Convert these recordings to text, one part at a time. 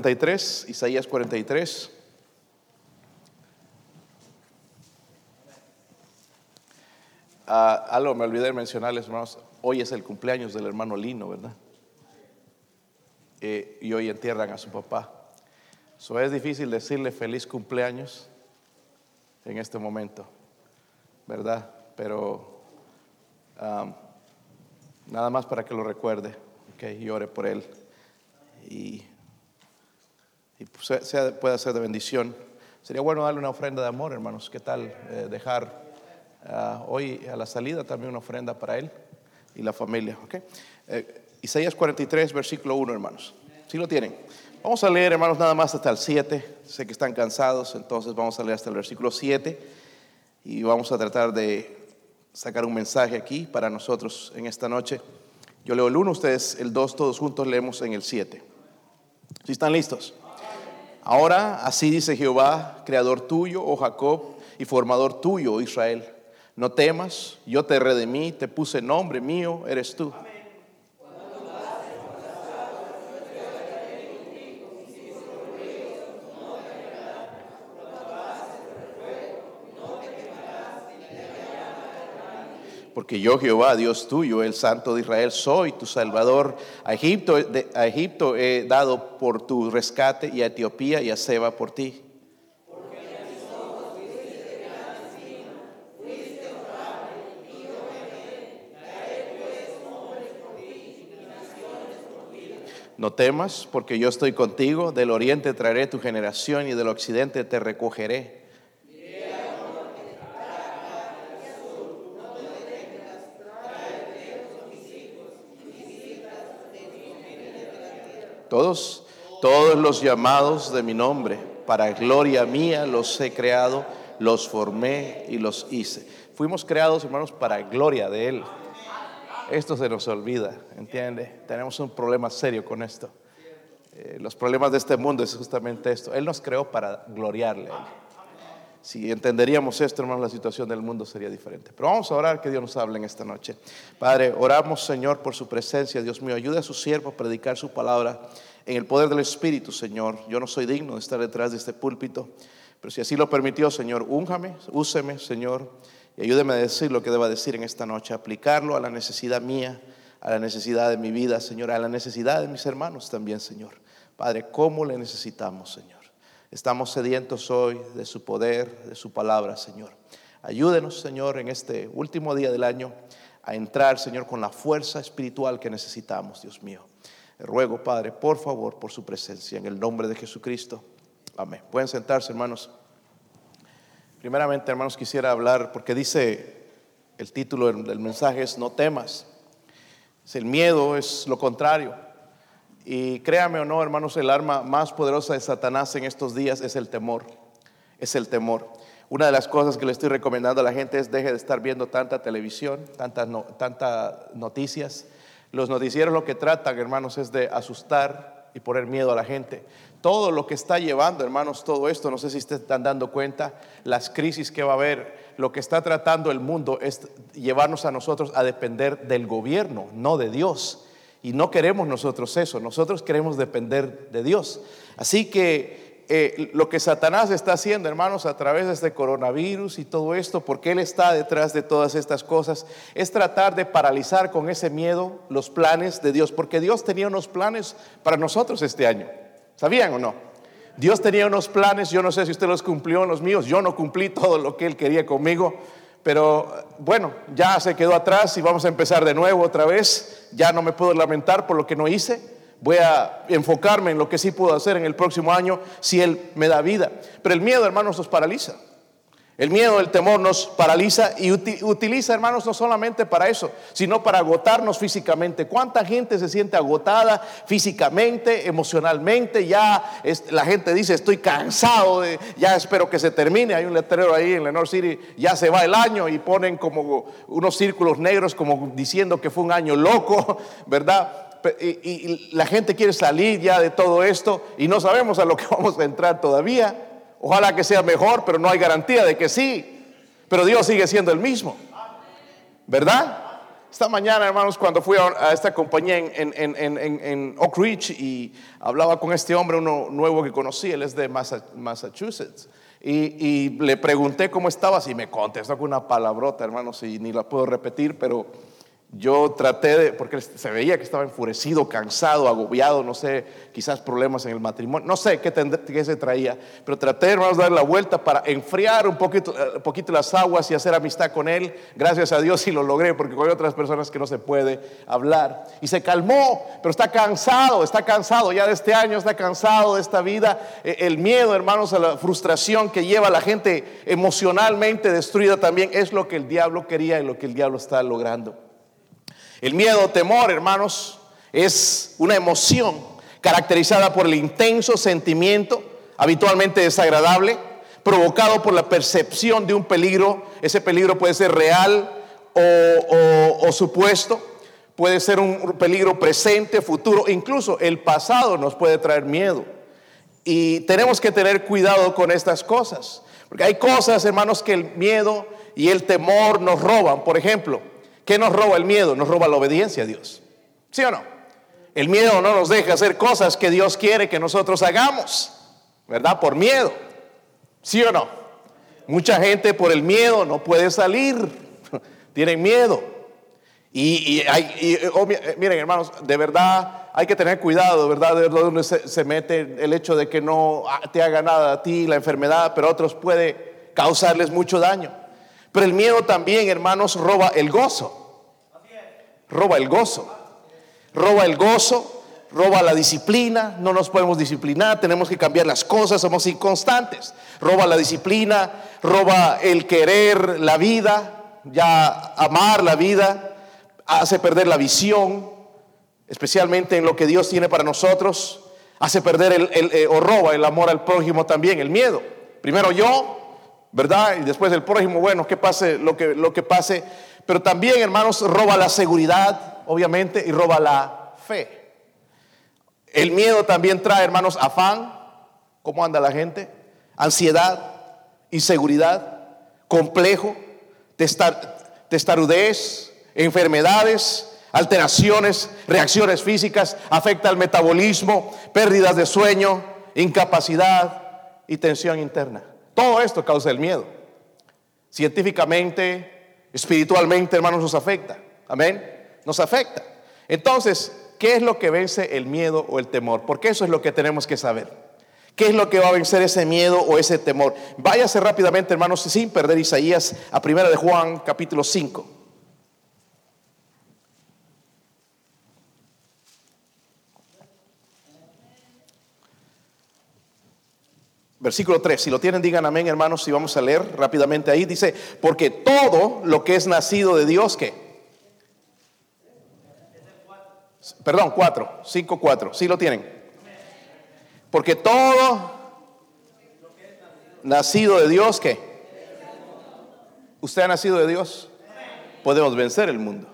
43, Isaías 43. Ah, algo me olvidé de mencionarles, hermanos. Hoy es el cumpleaños del hermano Lino, ¿verdad? Eh, y hoy entierran a su papá. So, es difícil decirle feliz cumpleaños en este momento, ¿verdad? Pero nada más para que lo recuerde, que llore por él. Y y pues, sea, pueda ser de bendición. Sería bueno darle una ofrenda de amor, hermanos. ¿Qué tal eh, dejar ah, hoy a la salida también una ofrenda para él y la familia? ¿okay? Eh, Isaías 43, versículo 1, hermanos. Si ¿Sí lo tienen? Vamos a leer, hermanos, nada más hasta el 7. Sé que están cansados, entonces vamos a leer hasta el versículo 7 y vamos a tratar de sacar un mensaje aquí para nosotros en esta noche. Yo leo el 1, ustedes el 2, todos juntos leemos en el 7. ¿Sí están listos? Ahora así dice Jehová, creador tuyo, oh Jacob, y formador tuyo, oh Israel. No temas, yo te redimí, te puse nombre mío, eres tú. Porque yo Jehová, Dios tuyo, el Santo de Israel, soy tu Salvador. A Egipto, he dado por tu rescate y a Etiopía y a Seba por ti. No temas, porque yo estoy contigo, del oriente traeré tu generación y del occidente te recogeré. Todos, todos los llamados de mi nombre, para gloria mía los he creado, los formé y los hice. Fuimos creados, hermanos, para gloria de Él. Esto se nos olvida, ¿entiende? Tenemos un problema serio con esto. Eh, los problemas de este mundo es justamente esto. Él nos creó para gloriarle. Si entenderíamos esto, hermanos, la situación del mundo sería diferente. Pero vamos a orar que Dios nos hable en esta noche. Padre, oramos, Señor, por su presencia. Dios mío, ayude a su siervo a predicar su palabra en el poder del Espíritu, Señor. Yo no soy digno de estar detrás de este púlpito, pero si así lo permitió, Señor, únjame, úseme, Señor, y ayúdeme a decir lo que deba decir en esta noche, aplicarlo a la necesidad mía, a la necesidad de mi vida, Señor, a la necesidad de mis hermanos también, Señor. Padre, ¿cómo le necesitamos, Señor? Estamos sedientos hoy de su poder, de su palabra, Señor. Ayúdenos, Señor, en este último día del año a entrar, Señor, con la fuerza espiritual que necesitamos, Dios mío. ruego, Padre, por favor, por su presencia, en el nombre de Jesucristo. Amén. Pueden sentarse, hermanos. Primeramente, hermanos, quisiera hablar, porque dice el título del mensaje es No temas. El miedo es lo contrario. Y créame o no, hermanos, el arma más poderosa de Satanás en estos días es el temor. Es el temor. Una de las cosas que le estoy recomendando a la gente es deje de estar viendo tanta televisión, tantas noticias. Los noticieros lo que tratan, hermanos, es de asustar y poner miedo a la gente. Todo lo que está llevando, hermanos, todo esto, no sé si ustedes están dando cuenta, las crisis que va a haber, lo que está tratando el mundo es llevarnos a nosotros a depender del gobierno, no de Dios. Y no queremos nosotros eso, nosotros queremos depender de Dios. Así que eh, lo que Satanás está haciendo, hermanos, a través de este coronavirus y todo esto, porque Él está detrás de todas estas cosas, es tratar de paralizar con ese miedo los planes de Dios, porque Dios tenía unos planes para nosotros este año. ¿Sabían o no? Dios tenía unos planes, yo no sé si usted los cumplió, los míos, yo no cumplí todo lo que Él quería conmigo, pero bueno, ya se quedó atrás y vamos a empezar de nuevo otra vez. Ya no me puedo lamentar por lo que no hice. Voy a enfocarme en lo que sí puedo hacer en el próximo año si Él me da vida. Pero el miedo, hermanos, nos paraliza. El miedo, el temor nos paraliza y utiliza, hermanos, no solamente para eso, sino para agotarnos físicamente. ¿Cuánta gente se siente agotada físicamente, emocionalmente? Ya la gente dice, estoy cansado, de, ya espero que se termine. Hay un letrero ahí en Lenore City, ya se va el año y ponen como unos círculos negros como diciendo que fue un año loco, ¿verdad? y la gente quiere salir ya de todo esto y no sabemos a lo que vamos a entrar todavía. Ojalá que sea mejor, pero no hay garantía de que sí. Pero Dios sigue siendo el mismo. ¿Verdad? Esta mañana, hermanos, cuando fui a, esta compañía en, Oak Ridge y hablaba con este hombre, uno nuevo que conocí, él es de Massachusetts. Y, y le pregunté cómo estaba, y me contestó con una palabrota, hermanos, y ni la puedo repetir, pero yo traté de, porque se veía que estaba enfurecido, cansado, agobiado, no sé, quizás problemas en el matrimonio, no sé qué, se traía, pero traté, hermanos, de dar la vuelta para enfriar un poquito, eh, poquito las aguas y hacer amistad con él. Gracias a Dios y lo logré, porque con otras personas que no se puede hablar. Y se calmó, pero está cansado, está cansado ya de este año, está cansado de esta vida. Eh, el miedo, hermanos, a la frustración que lleva a la gente emocionalmente destruida también es lo que el diablo quería y lo que el diablo está logrando. El miedo, temor, hermanos, es una emoción caracterizada por el intenso sentimiento, habitualmente desagradable, provocado por la percepción de un peligro. Ese peligro puede ser real o, supuesto, puede ser un peligro presente, futuro, incluso el pasado nos puede traer miedo. Y tenemos que tener cuidado con estas cosas, porque hay cosas, hermanos, que el miedo y el temor nos roban. Por ejemplo, ¿Qué nos roba el miedo? Nos roba la obediencia a Dios. ¿Sí o no? El miedo no nos deja hacer cosas que Dios quiere que nosotros hagamos, ¿verdad? Por miedo. ¿Sí o no? Mucha gente por el miedo no puede salir, tienen miedo. Y, hay, eh, eh, miren hermanos, de verdad hay que tener cuidado, verdad, de donde se, se, mete el hecho de que no te haga nada a ti la enfermedad, pero a otros puede causarles mucho daño. Pero el miedo también, hermanos, roba el gozo. Roba el gozo. Roba el gozo, roba la disciplina. No nos podemos disciplinar, tenemos que cambiar las cosas, somos inconstantes. Roba la disciplina, roba el querer la vida, ya amar la vida, hace perder la visión, especialmente en lo que Dios tiene para nosotros. Hace perder el, eh, o roba el amor al prójimo también, el miedo. Primero yo, ¿verdad? Y después el prójimo, bueno, que pase lo que, lo que pase. Pero también, hermanos, roba la seguridad, obviamente, y roba la fe. El miedo también trae, hermanos, afán. ¿Cómo anda la gente? Ansiedad, inseguridad, complejo, testarudez, enfermedades, alteraciones, reacciones físicas, afecta al metabolismo, pérdidas de sueño, incapacidad y tensión interna. Todo esto causa el miedo. Científicamente, espiritualmente, hermanos, nos afecta. Amén. Nos afecta. Entonces, ¿qué es lo que vence el miedo o el temor? Porque eso es lo que tenemos que saber. ¿Qué es lo que va a vencer ese miedo o ese temor? Váyase rápidamente, hermanos, sin perder Isaías a primera de Juan, capítulo 5. Versículo 3, si lo tienen digan amén hermanos, si vamos a leer rápidamente ahí, dice, porque todo lo que es nacido de Dios, ¿qué? Perdón, 4, 5, 4, si lo tienen. Porque todo nacido de Dios, ¿qué? ¿Usted ha nacido de Dios? Podemos vencer el mundo.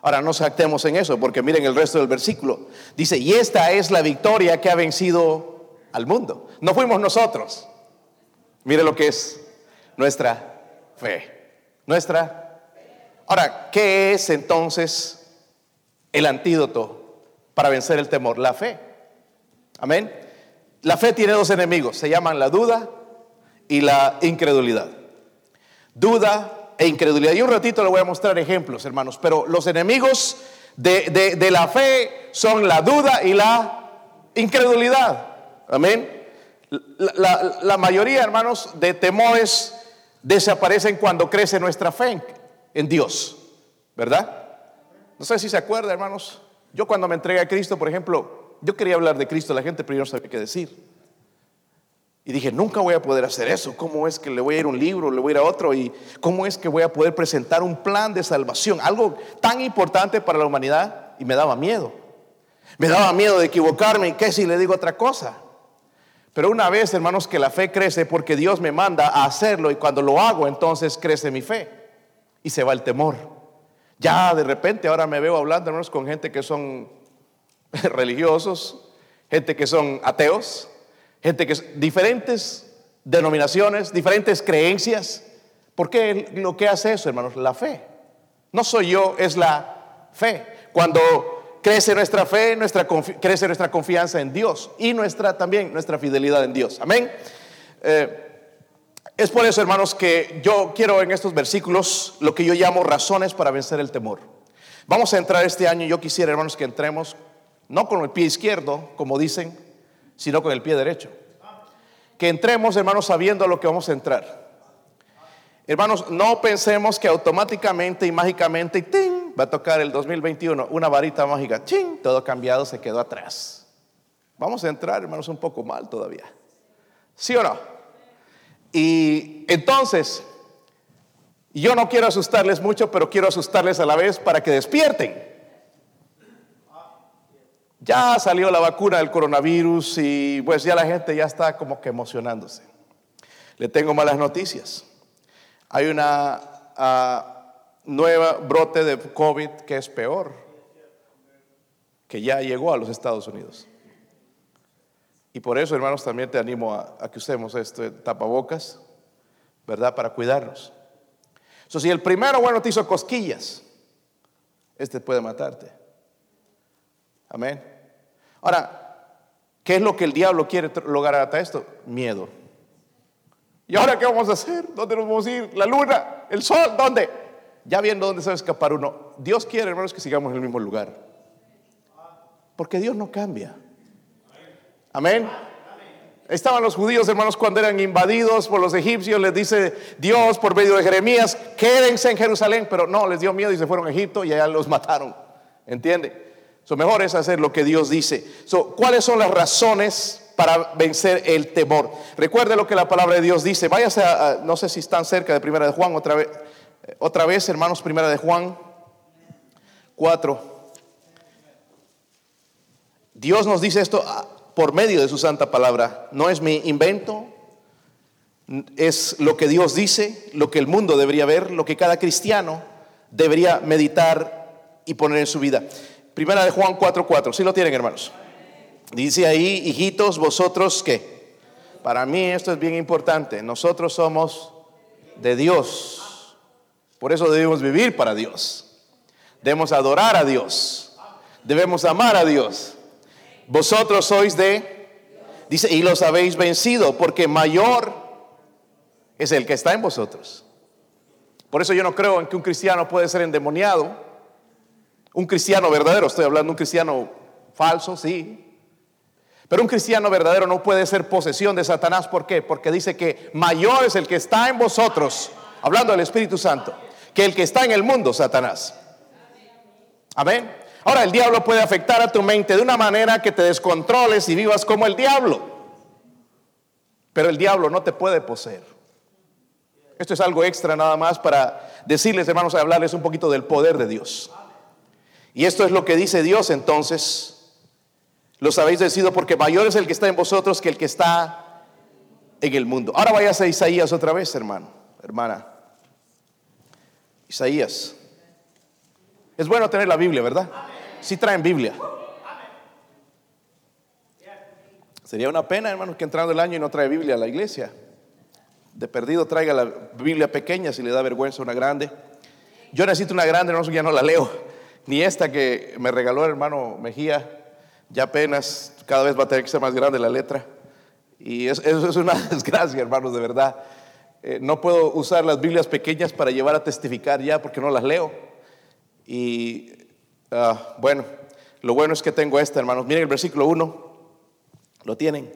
Ahora no actemos en eso, porque miren el resto del versículo. Dice, y esta es la victoria que ha vencido al mundo. No fuimos nosotros. Mire lo que es nuestra fe. Nuestra. Ahora, ¿qué es entonces el antídoto para vencer el temor? La fe. Amén. La fe tiene dos enemigos, se llaman la duda y la incredulidad. Duda e incredulidad. Y un ratito le voy a mostrar ejemplos, hermanos, pero los enemigos de, de la fe son la duda y la incredulidad. Amén. La, mayoría, hermanos, de temores desaparecen cuando crece nuestra fe en, Dios, ¿verdad? No sé si se acuerda, hermanos. Yo cuando me entregué a Cristo, por ejemplo, yo quería hablar de Cristo, la gente primero sabía qué decir. Y dije, nunca voy a poder hacer eso. ¿Cómo es que le voy a ir a un libro, le voy a ir a otro? ¿Y cómo es que voy a poder presentar un plan de salvación? Algo tan importante para la humanidad. Y me daba miedo. Me daba miedo de equivocarme. ¿Y qué si le digo otra cosa? Pero una vez, hermanos, que la fe crece porque Dios me manda a hacerlo y cuando lo hago, entonces crece mi fe y se va el temor. Ya de repente ahora me veo hablando, hermanos, con gente que son religiosos, gente que son ateos, gente que es diferentes denominaciones, diferentes creencias. ¿Por qué lo que hace eso, hermanos? La fe. No soy yo, es la fe. Cuando crece nuestra fe, nuestra crece nuestra confianza en Dios y nuestra también nuestra fidelidad en Dios. Amén. Eh, es por eso, hermanos, que yo quiero en estos versículos lo que yo llamo razones para vencer el temor. Vamos a entrar este año, yo quisiera, hermanos, que entremos no con el pie izquierdo, como dicen, sino con el pie derecho. Que entremos, hermanos, sabiendo lo que vamos a entrar. Hermanos, no pensemos que automáticamente y mágicamente ¡ting! Va a tocar el 2021 una varita mágica. ¡Ching! Todo cambiado se quedó atrás. Vamos a entrar, hermanos, un poco mal todavía. ¿Sí o no? Y entonces, yo no quiero asustarles mucho, pero quiero asustarles a la vez para que despierten. Ya salió la vacuna del coronavirus y pues ya la gente ya está como que emocionándose. Le tengo malas noticias. Hay una ah, nueva brote de COVID que es peor, que ya llegó a los Estados Unidos. Y por eso, hermanos, también te animo a, que usemos este tapabocas, ¿verdad? Para cuidarnos. So, si el primero, bueno, te hizo cosquillas, este puede matarte. Amén. Ahora, ¿qué es lo que el diablo quiere lograr hasta esto? Miedo. ¿Y ahora qué vamos a hacer? ¿Dónde nos vamos a ir? ¿La luna? ¿El sol? ¿Dónde? Ya viendo dónde se va a escapar uno. Dios quiere, hermanos, que sigamos en el mismo lugar. Porque Dios no cambia. Amén. Estaban los judíos, hermanos, cuando eran invadidos por los egipcios, les dice Dios por medio de Jeremías, quédense en Jerusalén, pero no, les dio miedo y se fueron a Egipto y allá los mataron. ¿Entiende? So, mejor es hacer lo que Dios dice. So, ¿Cuáles son las razones para vencer el temor? Recuerde lo que la palabra de Dios dice. Váyase a, no sé si están cerca de Primera de Juan, otra vez, otra vez hermanos, Primera de Juan 4. Dios nos dice esto por medio de su santa palabra. No es mi invento, es lo que Dios dice, lo que el mundo debería ver, lo que cada cristiano debería meditar y poner en su vida. Primera de Juan 4:4, si lo tienen hermanos. Dice ahí, hijitos, vosotros que, para mí esto es bien importante, nosotros somos de Dios, por eso debemos vivir para Dios, debemos adorar a Dios, debemos amar a Dios. Vosotros sois de, dice, y los habéis vencido, porque mayor es el que está en vosotros. Por eso yo no creo en que un cristiano puede ser endemoniado. Un cristiano verdadero, estoy hablando de un cristiano falso, sí. Pero un cristiano verdadero no puede ser posesión de Satanás. ¿Por qué? Porque dice que mayor es el que está en vosotros, hablando del Espíritu Santo, que el que está en el mundo, Satanás. Amén. Ahora, el diablo puede afectar a tu mente de una manera que te descontroles y vivas como el diablo. Pero el diablo no te puede poseer. Esto es algo extra nada más para decirles, hermanos, hablarles un poquito del poder de Dios. Y esto es lo que dice Dios entonces. Los habéis decidido porque mayor es el que está en vosotros que el que está en el mundo. Ahora vayas a Isaías otra vez, hermano, hermana. Isaías. Es bueno tener la Biblia, ¿verdad? Si traen Biblia. Sería una pena, hermano, que entrando el año y no trae Biblia a la iglesia. De perdido traiga la Biblia pequeña si le da vergüenza una grande. Yo necesito una grande, no, ya no la leo. Ni esta que me regaló el hermano Mejía, ya apenas, cada vez va a tener que ser más grande la letra. Y eso, es una desgracia, hermanos, de verdad. Eh, no puedo usar las Biblias pequeñas para llevar a testificar ya porque no las leo. Y Ah, bueno, lo bueno es que tengo esta, hermanos. Miren el versículo 1. ¿Lo tienen?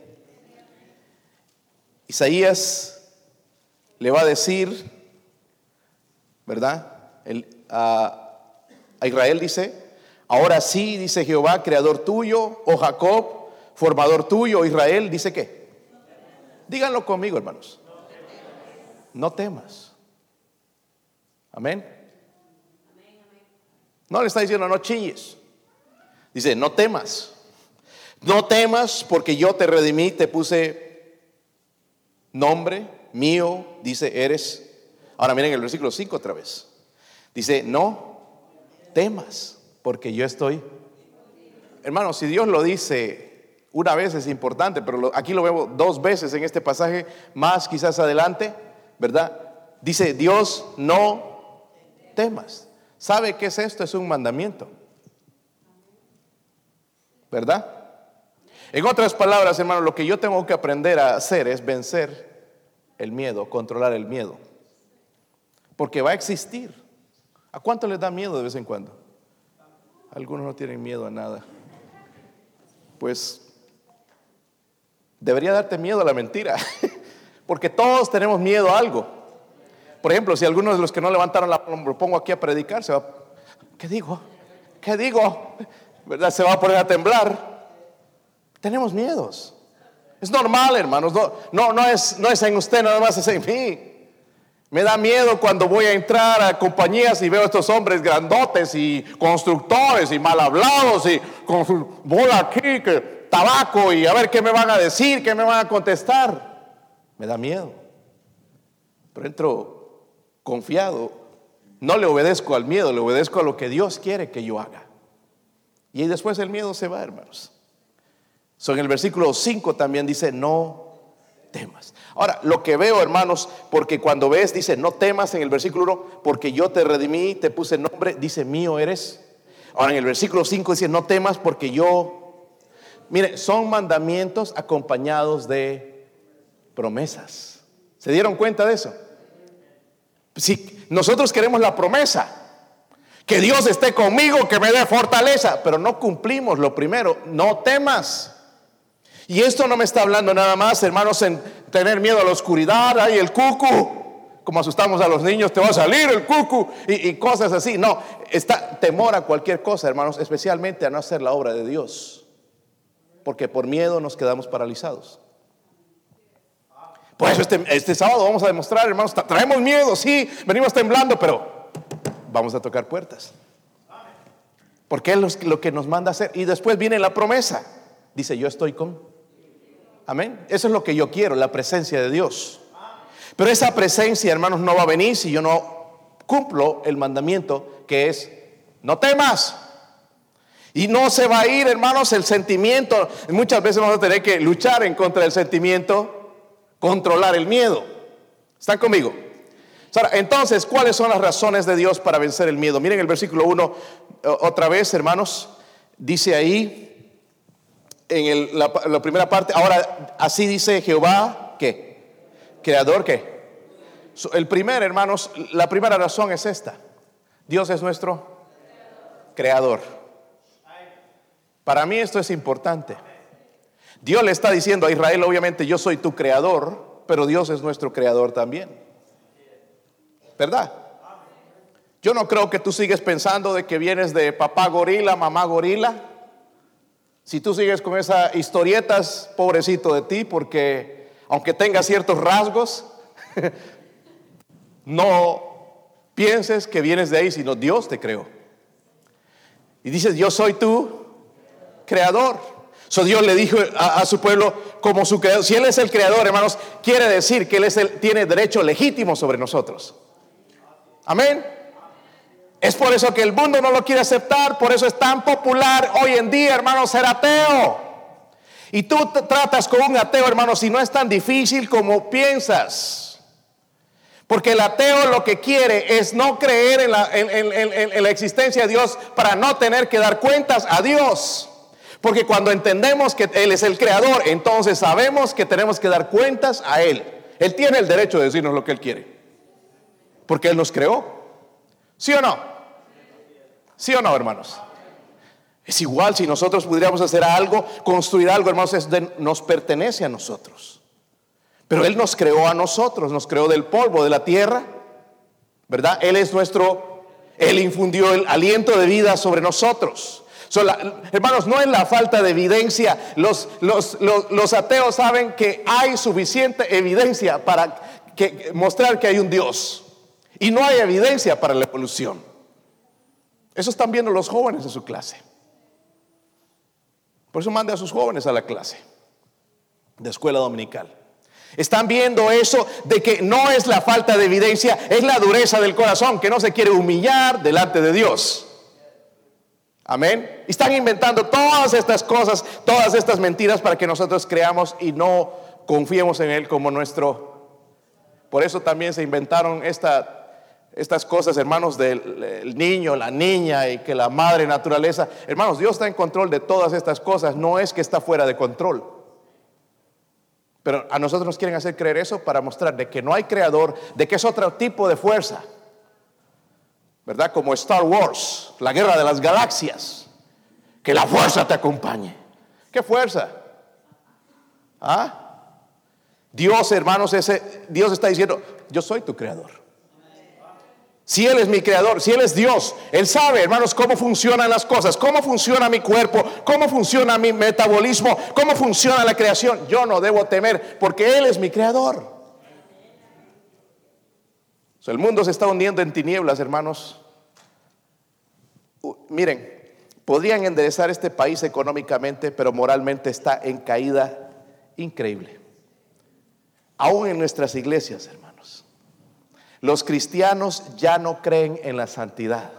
Isaías le va a decir, ¿verdad? a, a Israel dice, ahora sí, dice Jehová, creador tuyo, o Jacob, formador tuyo, Israel, dice qué. Díganlo conmigo, hermanos. No temas. Amén. No le está diciendo no chilles. Dice, no temas. No temas porque yo te redimí, te puse nombre mío, dice, eres. Ahora miren el versículo 5 otra vez. Dice, no temas porque yo estoy. Hermano, si Dios lo dice una vez es importante, pero aquí lo vemos dos veces en este pasaje, más quizás adelante, ¿verdad? Dice, Dios no temas. ¿Sabe qué es esto? Es un mandamiento. ¿Verdad? En otras palabras, hermano, lo que yo tengo que aprender a hacer es vencer el miedo, controlar el miedo. Porque va a existir. ¿A cuánto les da miedo de vez en cuando? Algunos no tienen miedo a nada. Pues debería darte miedo a la mentira. Porque todos tenemos miedo a algo. Por ejemplo, si algunos de los que no levantaron la lo pongo aquí a predicar, se va, ¿qué digo? ¿Qué digo? ¿Verdad? Se va a poner a temblar. Tenemos miedos. Es normal, hermanos. No, no, no, es, no es en usted, nada más es en mí. Me da miedo cuando voy a entrar a compañías y veo a estos hombres grandotes y constructores y mal hablados y con su bola aquí, tabaco y a ver qué me van a decir, qué me van a contestar. Me da miedo. Pero entro confiado. No le obedezco al miedo, le obedezco a lo que Dios quiere que yo haga. Y después el miedo se va, hermanos. En el versículo 5 también dice, no temas. Ahora, lo que veo, hermanos, porque cuando ves, dice, no temas en el versículo 1, porque yo te redimí, te puse nombre, dice, mío eres. Ahora, en el versículo 5 dice, no temas porque yo... Mire, son mandamientos acompañados de promesas. ¿Se dieron cuenta de eso? Si nosotros queremos la promesa, que Dios esté conmigo, que me dé fortaleza, pero no cumplimos lo primero, no temas. Y esto no me está hablando nada más, hermanos, en tener miedo a la oscuridad, hay el cucu, como asustamos a los niños, te va a salir el cucu y, cosas así. No, está temor a cualquier cosa, hermanos, especialmente a no hacer la obra de Dios, porque por miedo nos quedamos paralizados. Por eso este, este sábado vamos a demostrar, hermanos, traemos miedo, sí, venimos temblando, pero vamos a tocar puertas. Porque es lo que nos manda hacer. Y después viene la promesa. Dice, yo estoy con Amén. Eso es lo que yo quiero, la presencia de Dios. Pero esa presencia, hermanos, no va a venir si yo no cumplo el mandamiento que es, no temas. Y no se va a ir, hermanos, el sentimiento. Muchas veces vamos a tener que luchar en contra del sentimiento, controlar el miedo. ¿Están conmigo? Entonces, ¿cuáles son las razones de Dios para vencer el miedo? Miren el versículo 1, otra vez, hermanos, dice ahí, en la, primera parte, ahora así dice Jehová, ¿qué? Creador, ¿qué? El primer, hermanos, la primera razón es esta. Dios es nuestro creador. Para mí esto es importante. Dios le está diciendo a Israel, obviamente, yo soy tu creador, pero Dios es nuestro creador también. ¿Verdad? Yo no creo que tú sigues pensando de que vienes de papá gorila, mamá gorila. Si tú sigues con esas historietas, pobrecito de ti, porque aunque tengas ciertos rasgos, no pienses que vienes de ahí, sino Dios te creó. Y dices, yo soy tu creador. So Dios le dijo a, su pueblo como su creador. Si Él es el creador, hermanos, quiere decir que Él es el, tiene derecho legítimo sobre nosotros. Amén. Es por eso que el mundo no lo quiere aceptar, por eso es tan popular hoy en día, hermano, ser ateo. Y tú tratas con un ateo, hermano, si no es tan difícil como piensas. Porque el ateo lo que quiere es no creer en la, en la, existencia de Dios para no tener que dar cuentas a Dios. Porque cuando entendemos que Él es el creador, entonces sabemos que tenemos que dar cuentas a Él. Él tiene el derecho de decirnos lo que Él quiere. Porque Él nos creó. ¿Sí o no? ¿Sí o no, hermanos? Es igual si nosotros pudiéramos hacer algo, construir algo, hermanos, nos pertenece a nosotros. Pero Él nos creó a nosotros, nos creó del polvo, de la tierra, ¿verdad? Él es nuestro, Él infundió el aliento de vida sobre nosotros. Hermanos, no es la falta de evidencia. Los, ateos saben que hay suficiente evidencia para que, mostrar que hay un Dios. Y no hay evidencia para la evolución. Eso están viendo los jóvenes en su clase. Por eso mande a sus jóvenes a la clase de escuela dominical. Están viendo eso de que no es la falta de evidencia, es la dureza del corazón, que no se quiere humillar delante de Dios. Amén. están inventando todas estas cosas, todas estas mentiras para que nosotros creamos y no confiemos en Él como nuestro. Por eso también se inventaron esta estas cosas, hermanos, del niño, la niña y que la madre naturaleza. Hermanos, Dios está en control de todas estas cosas, no es que está fuera de control. Pero a nosotros nos quieren hacer creer eso para mostrar de que no hay creador, de que es otro tipo de fuerza. ¿Verdad? Como Star Wars, la guerra de las galaxias. Que la fuerza te acompañe. ¿Qué fuerza? ¿Ah? Dios, hermanos, ese, Dios está diciendo, yo soy tu creador. Si Él es mi creador, si Él es Dios, Él sabe, hermanos, cómo funcionan las cosas, cómo funciona mi cuerpo, cómo funciona mi metabolismo, cómo funciona la creación. Yo no debo temer porque Él es mi creador. el mundo se está hundiendo en tinieblas, hermanos. Miren, podrían enderezar este país económicamente, pero moralmente está en caída increíble. Aún en nuestras iglesias, hermanos. Los cristianos ya no creen en la santidad.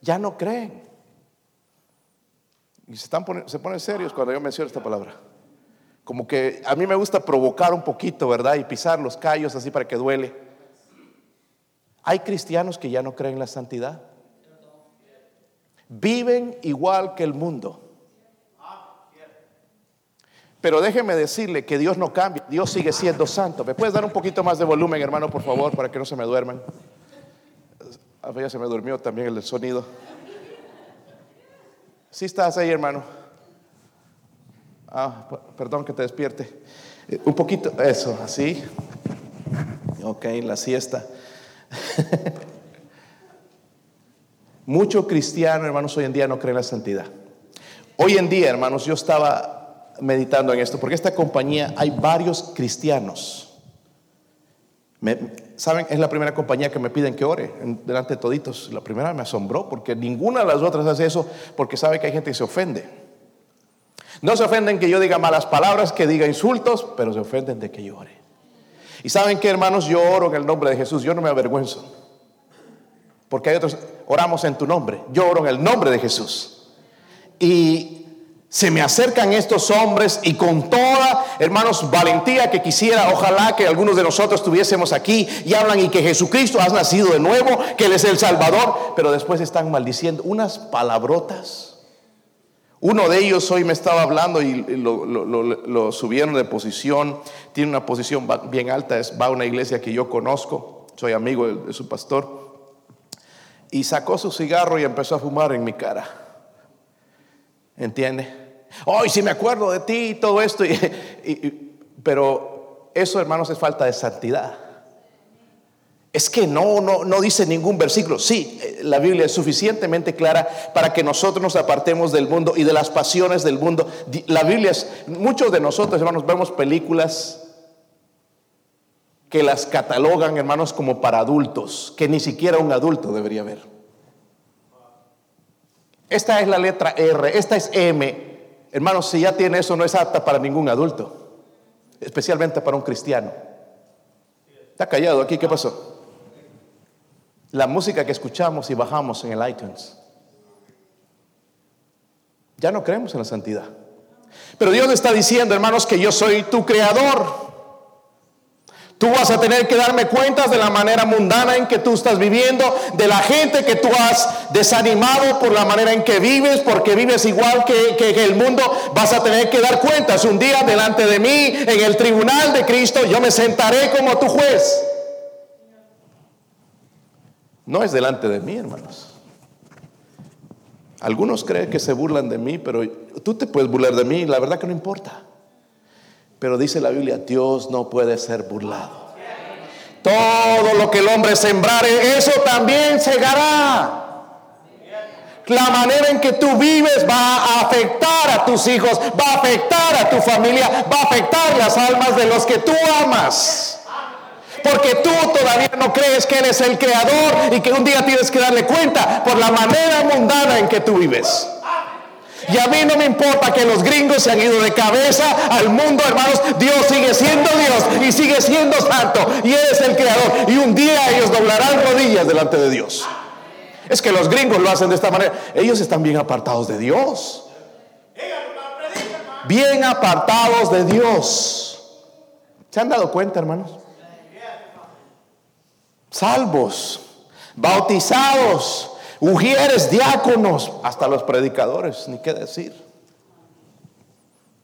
Ya no creen. Y se, están se ponen serios cuando yo menciono esta palabra. Como que a mí me gusta provocar un poquito, ¿verdad? Y pisar los callos así para que duele. Hay cristianos que ya no creen en la santidad. Viven igual que el mundo. Pero déjeme decirle que Dios no cambia, Dios sigue siendo santo. ¿Me puedes dar un poquito más de volumen, hermano, por favor, para que no se me duerman? A ya se me durmió también el sonido. ¿Sí estás ahí, hermano? Ah, perdón que te despierte. Eh, un poquito, eso, así. Ok, la siesta. Mucho cristiano, hermanos, hoy en día no cree en la santidad. Hoy en día, hermanos, yo estaba meditando en esto, porque esta compañía hay varios cristianos. ¿Saben? Es la primera compañía que me piden que ore delante de toditos. La primera me asombró porque ninguna de las otras hace eso porque sabe que hay gente que se ofende. No se ofenden que yo diga malas palabras, que diga insultos, pero se ofenden de que yo ore. Y saben que hermanos, yo oro en el nombre de Jesús, yo no me avergüenzo. Porque hay otros, oramos en tu nombre, yo oro en el nombre de Jesús. Y se me acercan estos hombres y con toda, hermanos, valentía que quisiera, ojalá que algunos de nosotros estuviésemos aquí y hablan y que Jesucristo ha nacido de nuevo, que Él es el Salvador, pero después están maldiciendo unas palabrotas. Uno de ellos hoy me estaba hablando y lo, subieron de posición, tiene una posición bien alta, es, va a una iglesia que yo conozco, soy amigo de su pastor, y sacó su cigarro y empezó a fumar en mi cara. ¿Entiende? Hoy sí me acuerdo de ti y todo esto. pero eso, hermanos, es falta de santidad. Es que no, no, no dice ningún versículo. Sí, eh, la Biblia es suficientemente clara para que nosotros nos apartemos del mundo y de las pasiones del mundo. La Biblia es, muchos de nosotros, hermanos, vemos películas que las catalogan, hermanos, como para adultos, que ni siquiera un adulto debería ver. Esta es la letra R, esta es M, Hermanos, si ya tiene eso, no es apta para ningún adulto, especialmente para un cristiano. Está callado aquí, ¿qué pasó? La música que escuchamos y bajamos en el iTunes. Ya no creemos en la santidad. Pero Dios está diciendo, hermanos, que yo soy tu creador. Tú vas a tener que darme cuentas de la manera mundana en que tú estás viviendo, de la gente que tú has desanimado por la manera en que vives, porque vives igual que, que, el mundo. Vas a tener que dar cuentas. Un día delante de mí, en el tribunal de Cristo, yo me sentaré como tu juez. No es delante de mí, hermanos. Algunos creen que se burlan de mí, pero tú te puedes burlar de mí, la verdad que no importa. Pero dice la Biblia, Dios no puede ser burlado. Todo lo que el hombre sembrare, eso también segará. La manera en que tú vives va a afectar a tus hijos, va a afectar a tu familia, va a afectar las almas de los que tú amas. Porque tú todavía no crees que Él es el creador y que un día tienes que darle cuenta por la manera mundana en que tú vives. Y a mí no me importa que los gringos se han ido de cabeza al mundo, hermanos. Dios sigue siendo Dios y sigue siendo santo. Y Él es el creador. Y un día ellos doblarán rodillas delante de Dios. Es que los gringos lo hacen de esta manera. Ellos están bien apartados de Dios. Bien apartados de Dios. ¿Se han dado cuenta, hermanos? Salvos, bautizados, ujieres, diáconos, hasta los predicadores, ni qué decir.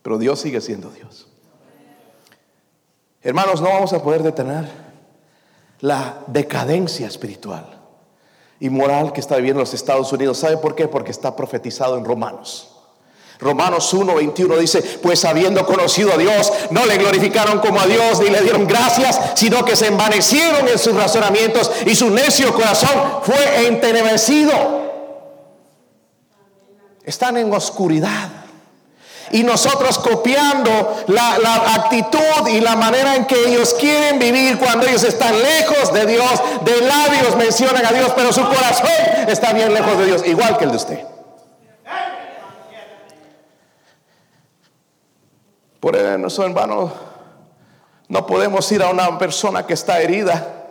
Pero Dios sigue siendo Dios. Hermanos, no vamos a poder detener la decadencia espiritual y moral que está viviendo los Estados Unidos. ¿Sabe por qué? Porque está profetizado en Romanos. Romanos 1, 21 dice, pues habiendo conocido a Dios, no le glorificaron como a Dios ni le dieron gracias, sino que se envanecieron en sus razonamientos y su necio corazón fue entenebrecido. Están en oscuridad. Y nosotros copiando la, la, actitud y la manera en que ellos quieren vivir cuando ellos están lejos de Dios, de labios mencionan a Dios, pero su corazón está bien lejos de Dios, igual que el de usted. Por eso, hermano, no podemos ir a una persona que está herida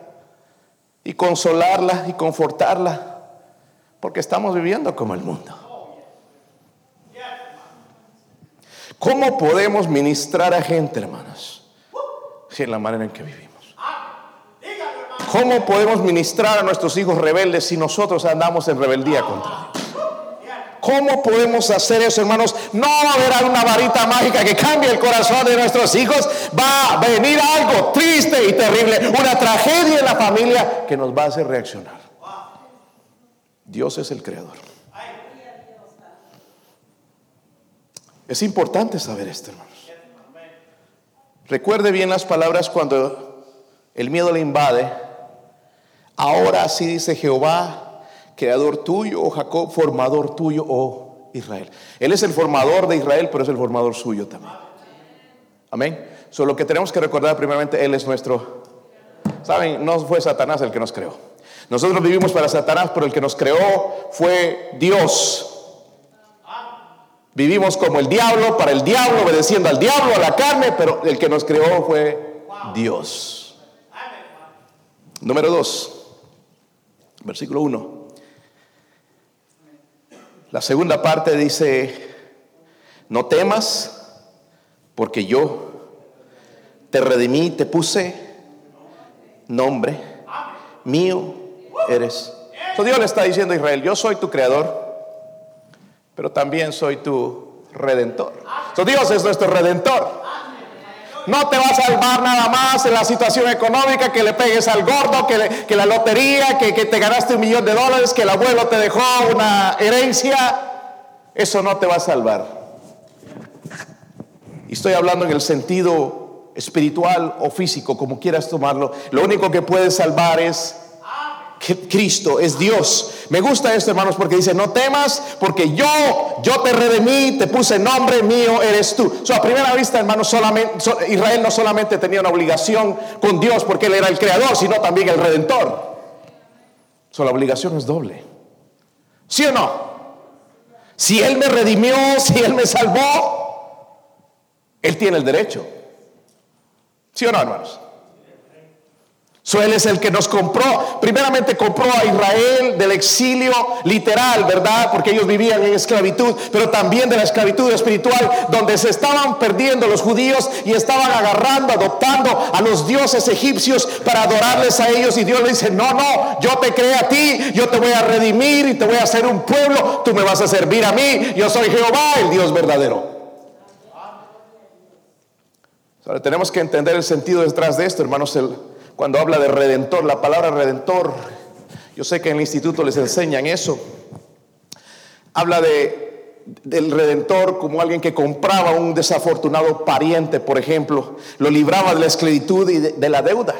y consolarla y confortarla, porque estamos viviendo como el mundo. ¿Cómo podemos ministrar a gente, hermanos? Si en la manera en que vivimos. ¿Cómo podemos ministrar a nuestros hijos rebeldes si nosotros andamos en rebeldía contra Dios? ¿Cómo podemos hacer eso, hermanos? No va a haber una varita mágica que cambie el corazón de nuestros hijos. Va a venir algo triste y terrible, una tragedia en la familia que nos va a hacer reaccionar. Dios es el creador. Es importante saber esto, hermanos. Recuerde bien las palabras cuando el miedo le invade. Ahora así dice Jehová creador tuyo, oh Jacob, formador tuyo, oh Israel. Él es el formador de Israel, pero es el formador suyo también. Amén. Solo que tenemos que recordar primeramente, Él es nuestro. Saben, no fue Satanás el que nos creó. Nosotros vivimos para Satanás, pero el que nos creó fue Dios. Vivimos como el diablo, para el diablo, obedeciendo al diablo, a la carne, pero el que nos creó fue Dios. Número 2, versículo 1. La segunda parte dice, no temas, porque yo te redimí, te puse nombre, mío eres. So Dios le está diciendo a Israel, yo soy tu creador, pero también soy tu redentor. Dios es nuestro redentor. No te va a salvar nada más en la situación económica, que le pegues al gordo, que, la lotería, que, que te ganaste un millón de dólares, que el abuelo te dejó una herencia. Eso no te va a salvar. Y estoy hablando en el sentido espiritual o físico, como quieras tomarlo. Lo único que puede salvar es Cristo es Dios. Me gusta esto, hermanos, porque dice, no temas, porque yo, yo te redimí, te puse nombre mío, eres tú. A primera vista, hermanos, solamente, Israel no solamente tenía una obligación con Dios porque Él era el creador, sino también el redentor. So, la obligación es doble. ¿Sí o no? Si Él me redimió, si Él me salvó, Él tiene el derecho. ¿Sí o no, hermanos? Él es el que nos compró. Primeramente compró a Israel del exilio literal, ¿verdad? Porque ellos vivían en esclavitud, pero también de la esclavitud espiritual, donde se estaban perdiendo los judíos y estaban agarrando, adoptando a los dioses egipcios para adorarles a ellos. Y Dios le dice, no, no, yo te creé a ti, yo te voy a redimir y te voy a hacer un pueblo, tú me vas a servir a mí, yo soy Jehová, el Dios verdadero. Tenemos que entender el sentido detrás de esto, hermanos. Cuando habla de redentor, la palabra redentor, yo sé que en el instituto les enseñan eso. Habla de, del redentor como alguien que compraba un desafortunado pariente, por ejemplo, lo libraba de la esclavitud y de la deuda.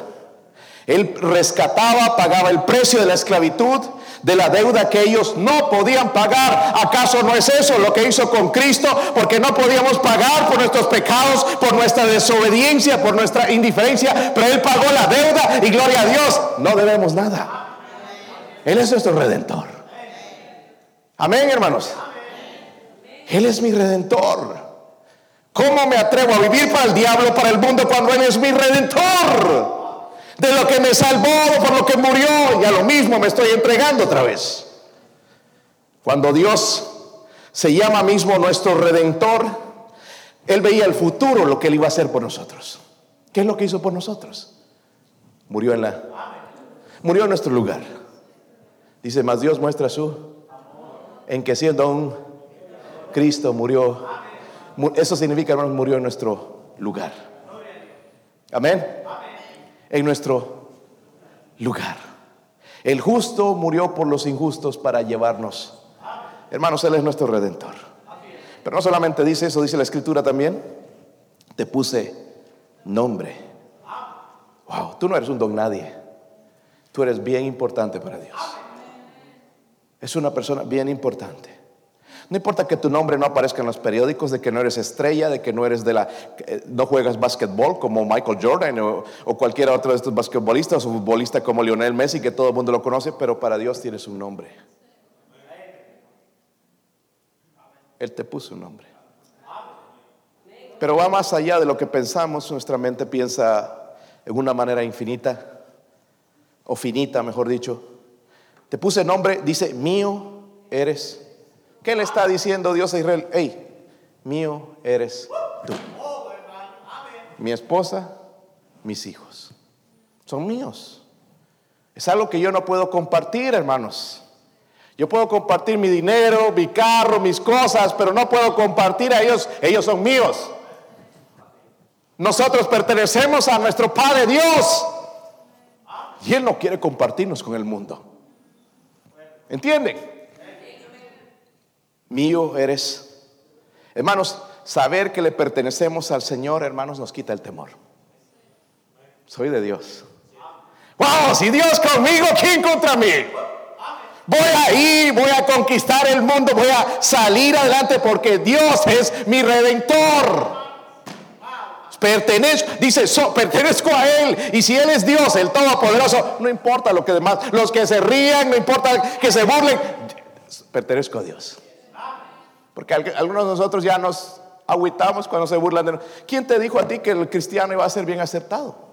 Él rescataba, pagaba el precio de la esclavitud, de la deuda que ellos no podían pagar. ¿Acaso no es eso lo que hizo con Cristo? Porque no podíamos pagar por nuestros pecados, por nuestra desobediencia, por nuestra indiferencia, pero Él pagó la deuda y gloria a Dios, no debemos nada. Él es nuestro redentor. Amén, hermanos. Él es mi redentor. ¿Cómo me atrevo a vivir para el diablo, para el mundo, cuando Él es mi redentor? De lo que me salvó, por lo que murió, y a lo mismo me estoy entregando otra vez. Cuando Dios se llama mismo nuestro redentor, Él veía el futuro, lo que Él iba a hacer por nosotros. ¿Qué es lo que hizo por nosotros? Murió en la... Murió en nuestro lugar. Dice, más Dios muestra su en que siendo un Cristo murió. Eso significa, hermanos, murió en nuestro lugar. Amén. En nuestro lugar. El justo murió por los injustos para llevarnos. Hermanos, Él es nuestro redentor. Pero no solamente dice eso, dice la escritura también. Te puse nombre. Wow, tú no eres un don nadie. Tú eres bien importante para Dios. Es una persona bien importante. No importa que tu nombre no aparezca en los periódicos, de que no eres estrella, de que no eres de la, no juegas básquetbol como Michael Jordan o, o cualquier otro de estos basquetbolistas o futbolista como Lionel Messi, que todo el mundo lo conoce, pero para Dios tienes un nombre. Él te puso un nombre. Pero va más allá de lo que pensamos, nuestra mente piensa en una manera infinita, o finita, mejor dicho. Te puse nombre, dice, mío eres. ¿Qué le está diciendo Dios a Israel? Hey, mío eres tú. Mi esposa, mis hijos. Son míos. Es algo que yo no puedo compartir, hermanos. Yo puedo compartir mi dinero, mi carro, mis cosas, pero no puedo compartir a ellos. Ellos son míos. Nosotros pertenecemos a nuestro Padre Dios. Y Él no quiere compartirnos con el mundo. ¿Entienden? Mío eres. Hermanos, saber que le pertenecemos al Señor, hermanos, nos quita el temor. Soy de Dios. Wow, si Dios conmigo, ¿quién contra mí? Voy a ir, voy a conquistar el mundo, voy a salir adelante porque Dios es mi redentor. Pertenezco, dice, pertenezco a Él. Y si Él es Dios, el Todopoderoso, no importa lo que demás, los que se rían, no importa que se burlen, pertenezco a Dios. Porque algunos de nosotros ya nos agüitamos cuando se burlan de nosotros. ¿Quién te dijo a ti que el cristiano iba a ser bien aceptado?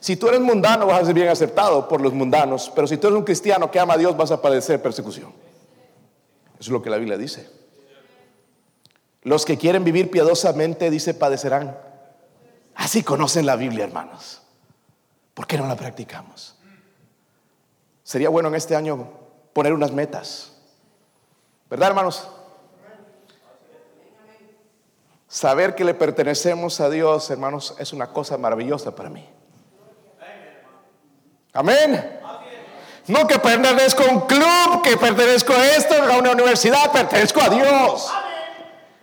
Si tú eres mundano, vas a ser bien aceptado por los mundanos. Pero si tú eres un cristiano que ama a Dios, vas a padecer persecución. Eso es lo que la Biblia dice. Los que quieren vivir piadosamente, dice, padecerán Así conocen la Biblia, hermanos. ¿Por qué no la practicamos? Sería bueno en este año poner unas metas. ¿Verdad, hermanos? Saber que le pertenecemos a Dios, hermanos, es una cosa maravillosa para mí. Amén. No que pertenezco a un club, que pertenezco a esto, a una universidad, pertenezco a Dios.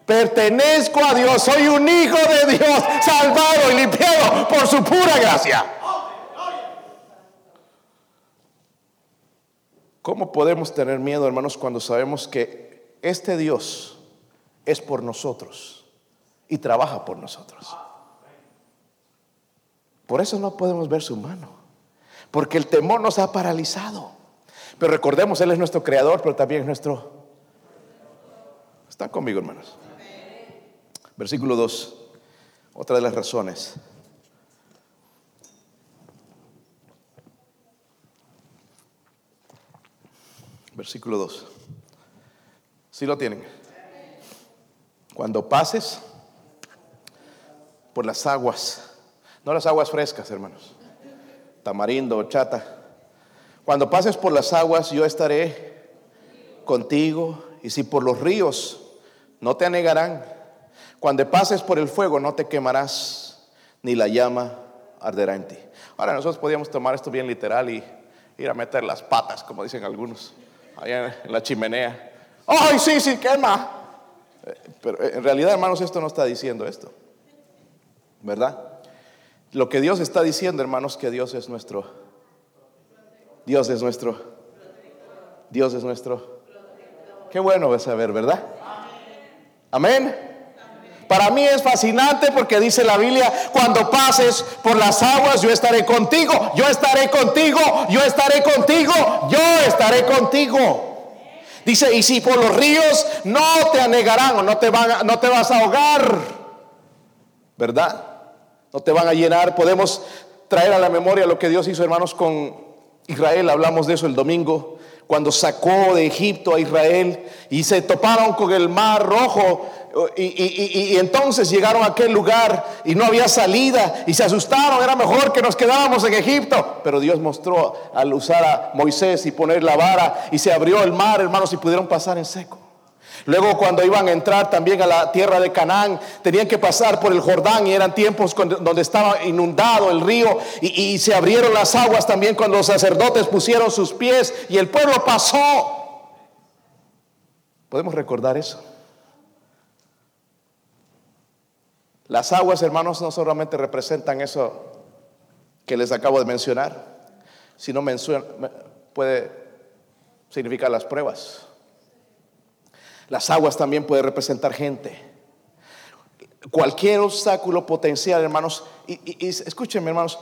Pertenezco a Dios, soy un hijo de Dios, salvado y limpiado por su pura gracia. ¿Cómo podemos tener miedo, hermanos, cuando sabemos que este Dios es por nosotros y trabaja por nosotros? Por eso no podemos ver su mano, porque el temor nos ha paralizado. Pero recordemos, Él es nuestro creador, pero también es nuestro... ¿Están conmigo, hermanos? Versículo 2, otra de las razones. Versículo 2. Si lo tienen? Cuando pases por las aguas, no las aguas frescas, hermanos, tamarindo, chata. Cuando pases por las aguas, yo estaré contigo, y si por los ríos no te anegarán cuando pases por el fuego no te quemarás, ni la llama arderá en ti. Ahora nosotros podíamos tomar esto bien literal y ir a meter las patas, como dicen algunos, allá en la chimenea. ¡Ay, sí, sí, quema! Eh, pero eh, en realidad, hermanos, esto no está diciendo esto. ¿Verdad? Lo que Dios está diciendo, hermanos, que Dios es nuestro. Dios es nuestro. Dios es nuestro. Qué bueno saber, ¿verdad? Amén. Para mí es fascinante porque dice la Biblia, cuando pases por las aguas, yo estaré contigo, yo estaré contigo, yo estaré contigo, yo estaré contigo. Dice, y si por los ríos no te anegarán o no te, van, no te vas a ahogar, ¿verdad? No te van a llenar. Podemos traer a la memoria lo que Dios hizo, hermanos, con Israel. Hablamos de eso el domingo, cuando sacó de Egipto a Israel y se toparon con el mar rojo y, entonces llegaron a aquel lugar y no había salida y se asustaron, era mejor que nos quedáramos en Egipto. Pero Dios mostró al usar a Moisés y poner la vara y se abrió el mar, hermanos, y pudieron pasar en seco. Luego cuando iban a entrar también a la tierra de Canaán, tenían que pasar por el Jordán y eran tiempos donde estaba inundado el río y, y se abrieron las aguas también cuando los sacerdotes pusieron sus pies y el pueblo pasó. ¿Podemos recordar eso? Las aguas, hermanos, no solamente representan eso que les acabo de mencionar, sino puede significar las pruebas. Las aguas también pueden representar gente. Cualquier obstáculo potencial, hermanos, y, escúchenme, hermanos,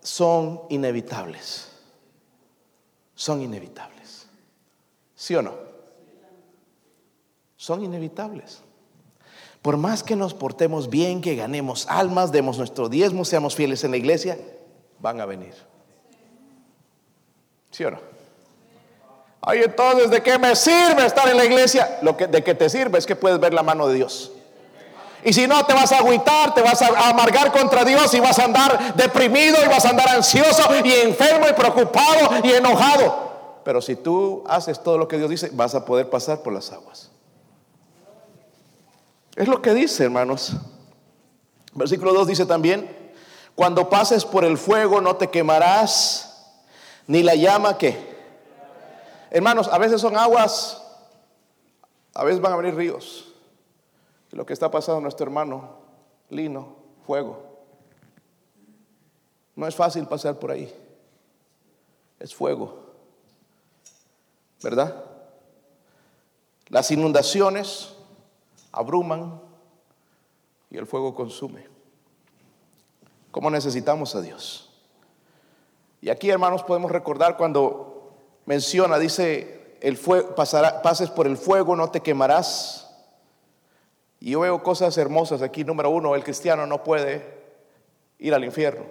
son inevitables. Son inevitables. ¿Sí o no? Son inevitables. Por más que nos portemos bien, que ganemos almas, demos nuestro diezmo, seamos fieles en la iglesia, van a venir. ¿Sí o no? Ay, entonces, ¿de qué me sirve estar en la iglesia? Lo que, de qué te sirve es que puedes ver la mano de Dios. Y si no, te vas a agüitar, te vas a amargar contra Dios y vas a andar deprimido y vas a andar ansioso y enfermo y preocupado y enojado. Pero si tú haces todo lo que Dios dice, vas a poder pasar por las aguas. Es lo que dice, hermanos. Versículo 2 dice también, cuando pases por el fuego no te quemarás, ni la llama que Hermanos, a veces son aguas, a veces van a venir ríos. lo que está pasando nuestro hermano, lino, fuego. No es fácil pasar por ahí. Es fuego. ¿Verdad? Las inundaciones abruman y el fuego consume. ¿Cómo necesitamos a Dios? Y aquí, hermanos, podemos recordar cuando menciona, dice, el fuego, pases por el fuego, no te quemarás. Y yo veo cosas hermosas aquí. Número uno, el cristiano no puede ir al infierno.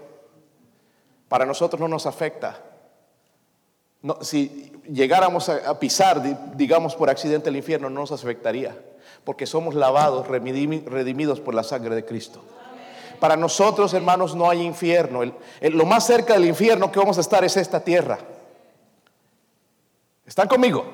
Para nosotros no nos afecta. No, si llegáramos a, pisar, digamos, por accidente el infierno, no nos afectaría. Porque somos lavados, redimidos por la sangre de Cristo. Para nosotros, hermanos, no hay infierno. lo más cerca del infierno que vamos a estar es esta tierra. ¿Están conmigo?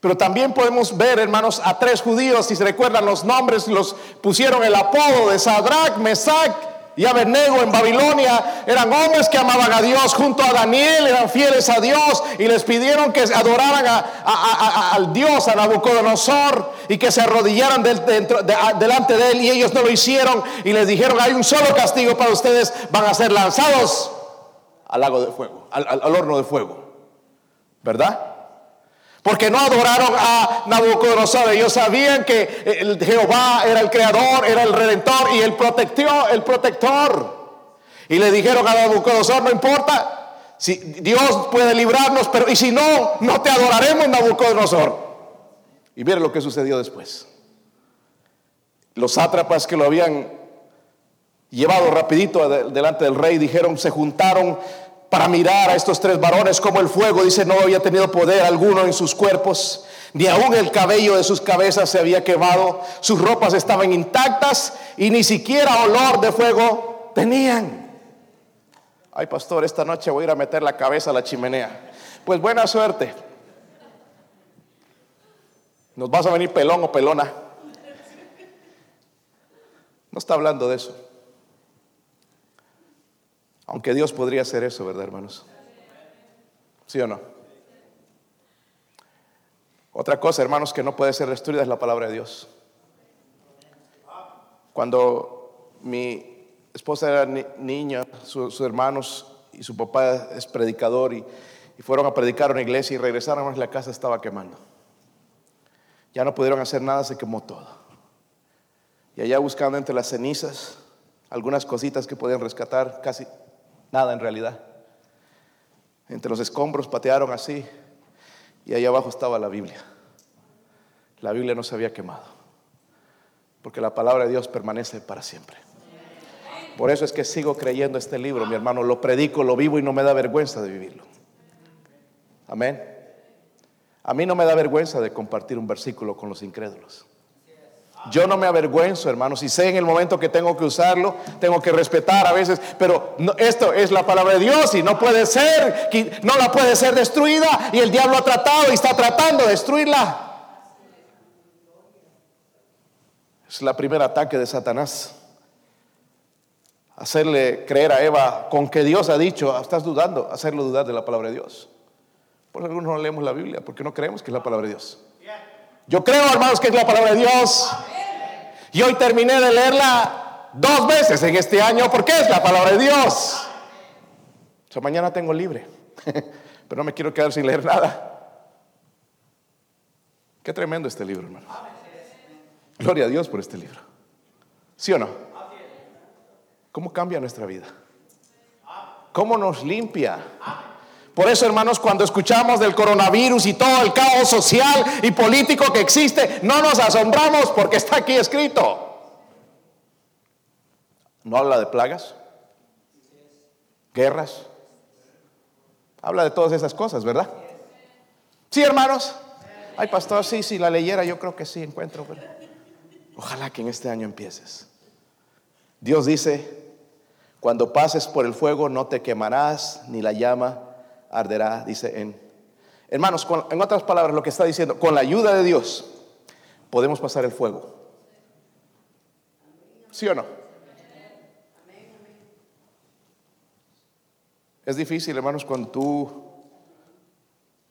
Pero también podemos ver, hermanos, a tres judíos, si se recuerdan los nombres, los pusieron el apodo de Sadrach, Mesach y Abednego en Babilonia. Eran hombres que amaban a Dios junto a Daniel, eran fieles a Dios y les pidieron que adoraran al Dios, a Nabucodonosor, y que se arrodillaran delante de él. Y ellos no lo hicieron y les dijeron, hay un solo castigo para ustedes, van a ser lanzados al lago de fuego, al horno de fuego. ¿Verdad? Porque no adoraron a Nabucodonosor. Ellos sabían que Jehová era el creador, era el redentor y el protector, el protector. Y le dijeron a Nabucodonosor, no importa, si Dios puede librarnos, pero y si no, no te adoraremos, Nabucodonosor. Y miren lo que sucedió después. Los sátrapas que lo habían llevado rapidito delante del rey dijeron, se juntaron para mirar a estos tres varones como el fuego, dice, no había tenido poder alguno en sus cuerpos, ni aún el cabello de sus cabezas se había quemado, sus ropas estaban intactas y ni siquiera olor de fuego tenían. Ay, pastor, esta noche voy a ir a meter la cabeza a la chimenea. Pues buena suerte. Nos vas a venir pelón o pelona. No está hablando de eso. Aunque Dios podría hacer eso, ¿verdad, hermanos? ¿Sí o no? Otra cosa, hermanos, que no puede ser destruida es la palabra de Dios. Cuando mi esposa era niña, sus hermanos y su papá es predicador y, fueron a predicar a una iglesia y regresaron a la casa estaba quemando. Ya no pudieron hacer nada, se quemó todo. Y allá buscando entre las cenizas algunas cositas que podían rescatar, casi Nada en realidad. Entre los escombros patearon así y ahí abajo estaba la Biblia. La Biblia no se había quemado, porque la palabra de Dios permanece para siempre. Por eso es que sigo creyendo este libro, mi hermano. Lo predico, lo vivo y no me da vergüenza de vivirlo. Amén. A mí no me da vergüenza de compartir un versículo con los incrédulos. Yo no me avergüenzo, hermanos, y sé en el momento que tengo que usarlo, tengo que respetar a veces, pero esto es la palabra de Dios y no puede ser, no la puede ser destruida y el diablo ha tratado y está tratando de destruirla. Es la primer ataque de Satanás. Hacerle creer a Eva con que Dios ha dicho, ah, estás dudando, hacerlo dudar de la palabra de Dios. Por eso algunos no leemos la Biblia porque no creemos que es la palabra de Dios. Yo creo, hermanos, que es la palabra de Dios. Y hoy terminé de leerla dos veces en este año porque es la palabra de Dios. Mañana tengo libre, pero no me quiero quedar sin leer nada. Qué tremendo este libro, hermano. Gloria a Dios por este libro. ¿Sí o no? ¿Cómo cambia nuestra vida? ¿Cómo nos limpia? Por eso, hermanos, cuando escuchamos del coronavirus y todo el caos social y político que existe, no nos asombramos porque está aquí escrito. No habla de plagas, guerras. Habla de todas esas cosas, ¿verdad? Sí, hermanos. Ay, pastor, sí, si la leyera, yo creo que sí encuentro. Ojalá que en este año empieces. Dios dice, cuando pases por el fuego no te quemarás, ni la llama arderá, dice en... Hermanos, en otras palabras, lo que está diciendo, con la ayuda de Dios podemos pasar el fuego. ¿Sí o no? Es difícil, hermanos, cuando tú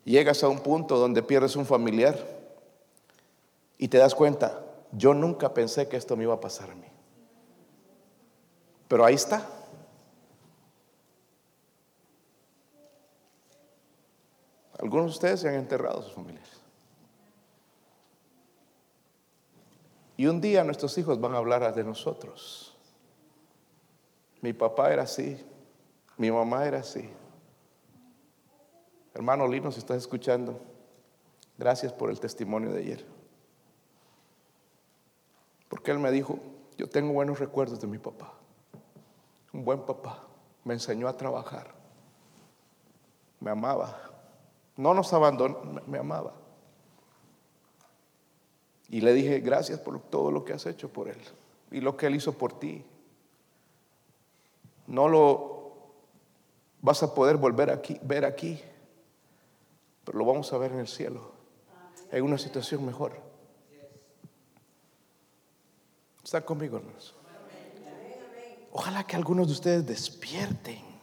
llegas a un punto donde pierdes un familiar y te das cuenta, yo nunca pensé que esto me iba a pasar a mí. Pero ahí está. Algunos de ustedes se han enterrado a sus familias. Y un día nuestros hijos van a hablar de nosotros. Mi papá era así, mi mamá era así. Hermano Lino, si estás escuchando, gracias por el testimonio de ayer. Porque él me dijo, yo tengo buenos recuerdos de mi papá. Un buen papá. Me enseñó a trabajar. Me amaba. No nos abandonó, me amaba. Y le dije, gracias por todo lo que has hecho por él y lo que él hizo por ti. No lo vas a poder volver aquí, ver aquí, pero lo vamos a ver en el cielo, en una situación mejor. ¿Están conmigo, hermanos? Ojalá que algunos de ustedes despierten.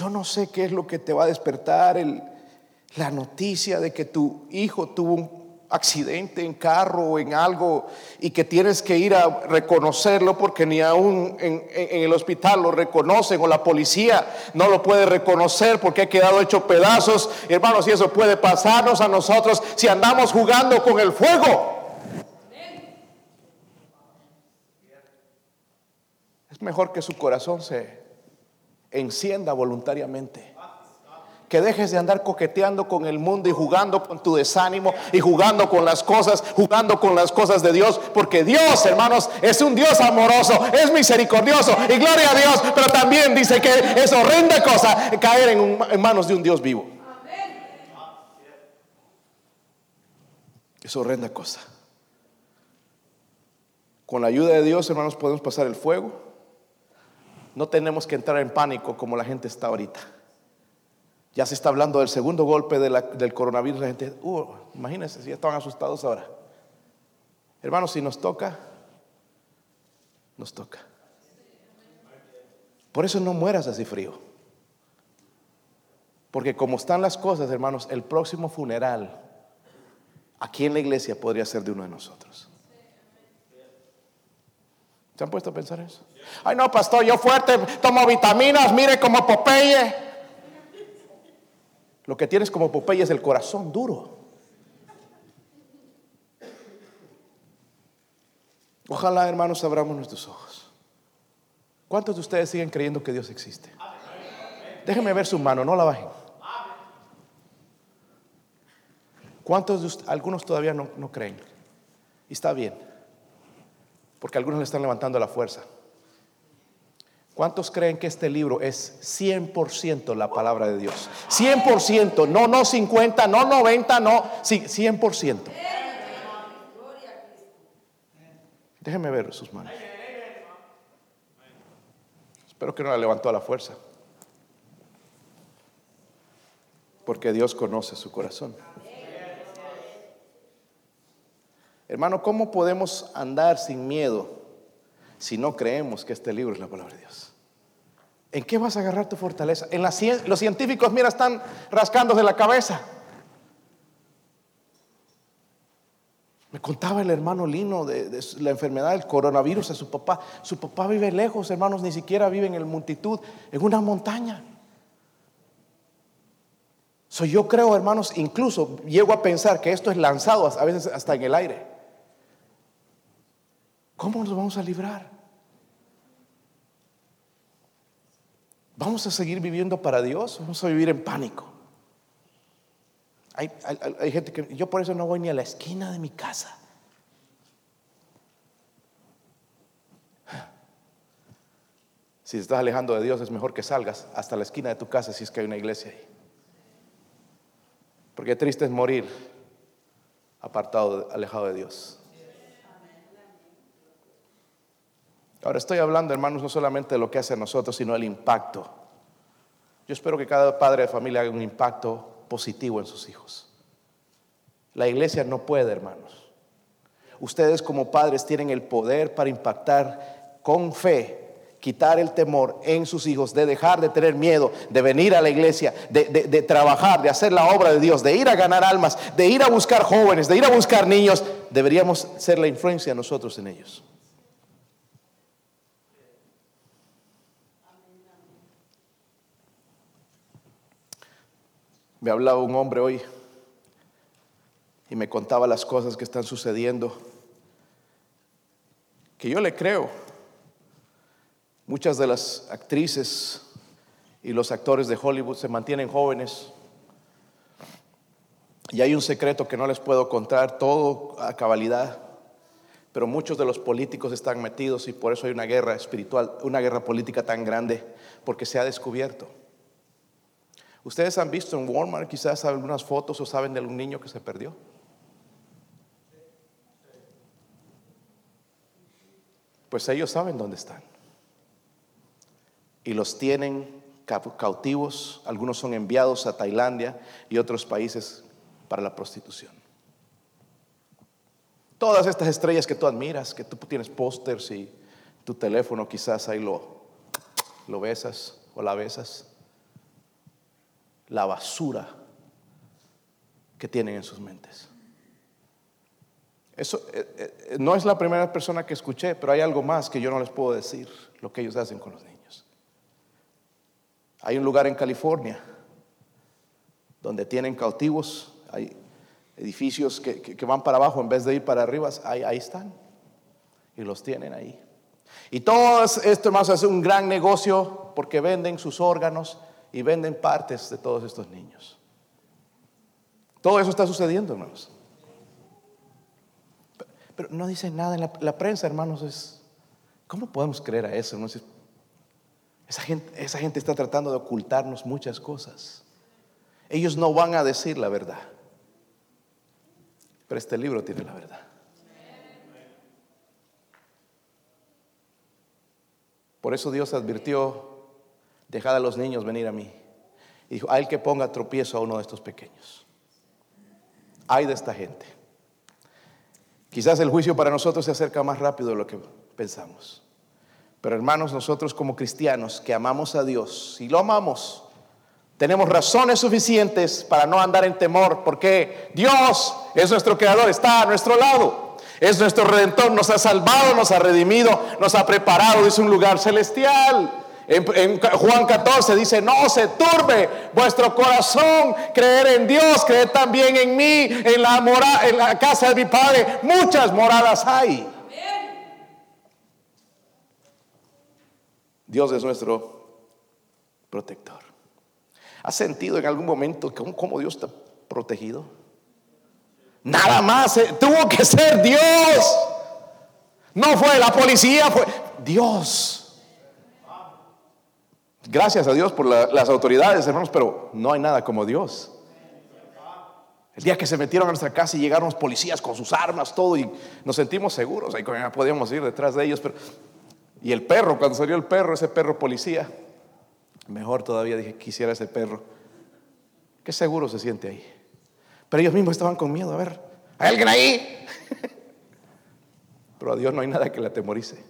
Yo no sé qué es lo que te va a despertar la noticia de que tu hijo tuvo un accidente en carro o en algo y que tienes que ir a reconocerlo porque ni aún en, el hospital lo reconocen o la policía no lo puede reconocer porque ha quedado hecho pedazos. Hermanos, y eso puede pasarnos a nosotros si andamos jugando con el fuego. Es mejor que su corazón se encienda voluntariamente. Que dejes de andar coqueteando con el mundo y jugando con tu desánimo y jugando con las cosas, jugando con las cosas de Dios. Porque Dios, hermanos, es un Dios amoroso, es misericordioso y gloria a Dios. Pero también dice que es horrenda cosa caer en, manos de un Dios vivo. Es horrenda cosa. Con la ayuda de Dios, hermanos, podemos pasar el fuego no tenemos que entrar en pánico como la gente está ahorita. Ya se está hablando del segundo golpe del coronavirus. La gente, uh, imagínense si ya estaban asustados ahora. Hermanos, si nos toca, nos toca. Por eso no mueras así frío. Porque como están las cosas, hermanos, el próximo funeral aquí en la iglesia podría ser de uno de nosotros. ¿Se han puesto a pensar eso? Ay, no, pastor, yo fuerte, tomo vitaminas, mire como Popeye. Lo que tienes como Popeye es el corazón duro. Ojalá, hermanos, abramos nuestros ojos. ¿Cuántos de ustedes siguen creyendo que Dios existe? Déjenme ver su mano, no la bajen. ¿Cuántos de ustedes, algunos todavía no, no creen? Y está bien porque algunos le están levantando la fuerza. ¿Cuántos creen que este libro es 100% la palabra de Dios? 100%, no, no 50, no 90, no, sí, 100%. Déjenme ver sus manos. Espero que no la levantó a la fuerza. Porque Dios conoce su corazón. Hermano, ¿cómo podemos andar sin miedo si no creemos que este libro es la palabra de Dios? ¿En qué vas a agarrar tu fortaleza? En la los científicos, mira, están rascándose la cabeza. Me contaba el hermano Lino de, la enfermedad del coronavirus a su papá. Su papá vive lejos, hermanos, ni siquiera vive en el multitud, en una montaña. So, yo creo, hermanos, incluso llego a pensar que esto es lanzado a veces hasta en el aire. ¿Cómo nos vamos a librar? ¿Vamos a seguir viviendo para Dios? ¿Vamos a vivir en pánico? Hay, gente que yo por eso no voy ni a la esquina de mi casa. Si estás alejando de Dios, es mejor que salgas hasta la esquina de tu casa si es que hay una iglesia ahí. Porque triste es morir apartado, alejado de Dios. Ahora estoy hablando, hermanos, no solamente de lo que hace a nosotros, sino el impacto. Yo espero que cada padre de familia haga un impacto positivo en sus hijos. La iglesia no puede, hermanos. Ustedes como padres tienen el poder para impactar con fe quitar el temor en sus hijos, de dejar de tener miedo, de venir a la iglesia, de, trabajar, de hacer la obra de Dios, de ir a ganar almas, de ir a buscar jóvenes, de ir a buscar niños, deberíamos ser la influencia nosotros en ellos. Me hablaba un hombre hoy y me contaba las cosas que están sucediendo, que yo le creo. Muchas de las actrices y los actores de Hollywood se mantienen jóvenes. Y hay un secreto que no les puedo contar, todo a cabalidad, pero muchos de los políticos están metidos y por eso hay una guerra espiritual, una guerra política tan grande, porque se ha descubierto. Ustedes han visto en Walmart quizás algunas fotos o saben de algún niño que se perdió. Pues ellos saben dónde están. Y los tienen cautivos, algunos son enviados a Tailandia y otros países para la prostitución. Todas estas estrellas que tú admiras, que tú tienes pósters y tu teléfono quizás ahí lo, lo besas o la besas la basura que tienen en sus mentes. Eso eh, eh, no es la primera persona que escuché, pero hay algo más que yo no les puedo decir, lo que ellos hacen con los niños. Hay un lugar en California donde tienen cautivos, hay edificios que, van para abajo en vez de ir para arriba, ahí, están. Y los tienen ahí. Y todo esto más es un gran negocio porque venden sus órganos y venden partes de todos estos niños. Todo eso está sucediendo, hermanos. Pero no dicen nada en la, prensa, hermanos. Es, ¿Cómo podemos creer a eso? Esa gente está tratando de ocultarnos muchas cosas. Ellos no van a decir la verdad. Pero este libro tiene la verdad. Por eso Dios advirtió dejad a los niños venir a mí. Y dijo, hay que ponga tropiezo a uno de estos pequeños. Hay de esta gente. Quizás el juicio para nosotros se acerca más rápido de lo que pensamos. Pero hermanos, nosotros como cristianos que amamos a Dios, si lo amamos, tenemos razones suficientes para no andar en temor, porque Dios es nuestro creador, está a nuestro lado. Es nuestro redentor, nos ha salvado, nos ha redimido, nos ha preparado, es un lugar celestial. En, Juan 14 dice, no se turbe vuestro corazón, creer en Dios, creer también en mí, en la, mora, en la casa de mi Padre. Muchas moradas hay. Dios es nuestro protector. ¿Has sentido en algún momento cómo Dios está protegido? Nada más, eh, tuvo que ser Dios. No fue la policía, fue Dios. Gracias a Dios por las autoridades, hermanos, pero no hay nada como Dios. El día que se metieron a nuestra casa y llegaron los policías con sus armas, todo, y nos sentimos seguros, ahí podíamos ir detrás de ellos, pero... Y el perro, cuando salió el perro, ese perro policía, mejor todavía dije, quisiera ese perro. Qué seguro se siente ahí. Pero ellos mismos estaban con miedo, a ver, ¿hay alguien ahí? Pero a Dios no hay nada que le atemorice.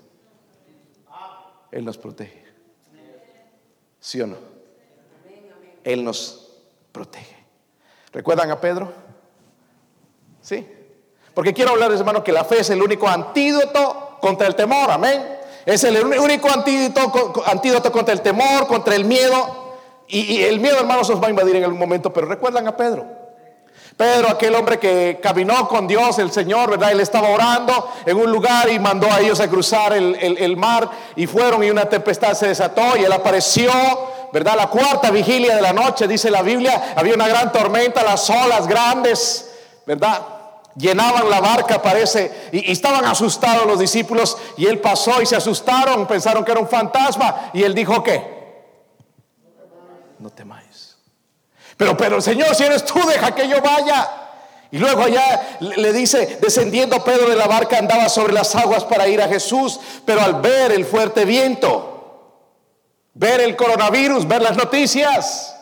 Él nos protege. ¿Sí o no? Él nos protege. ¿Recuerdan a Pedro? Sí. Porque quiero hablarles, hermano, que la fe es el único antídoto contra el temor. Amén. Es el único antídoto, antídoto contra el temor, contra el miedo. Y, el miedo, hermanos, nos va a invadir en algún momento. Pero recuerdan a Pedro. Pedro, aquel hombre que caminó con Dios, el Señor, ¿verdad? Él estaba orando en un lugar y mandó a ellos a cruzar el, mar y fueron y una tempestad se desató y él apareció, ¿verdad? La cuarta vigilia de la noche, dice la Biblia, había una gran tormenta, las olas grandes, ¿verdad? Llenaban la barca, parece, y, estaban asustados los discípulos y él pasó y se asustaron, pensaron que era un fantasma y él dijo que, no temáis. Pero, pero Señor, si eres tú, deja que yo vaya. Y luego allá le dice, descendiendo Pedro de la barca, andaba sobre las aguas para ir a Jesús, pero al ver el fuerte viento, ver el coronavirus, ver las noticias,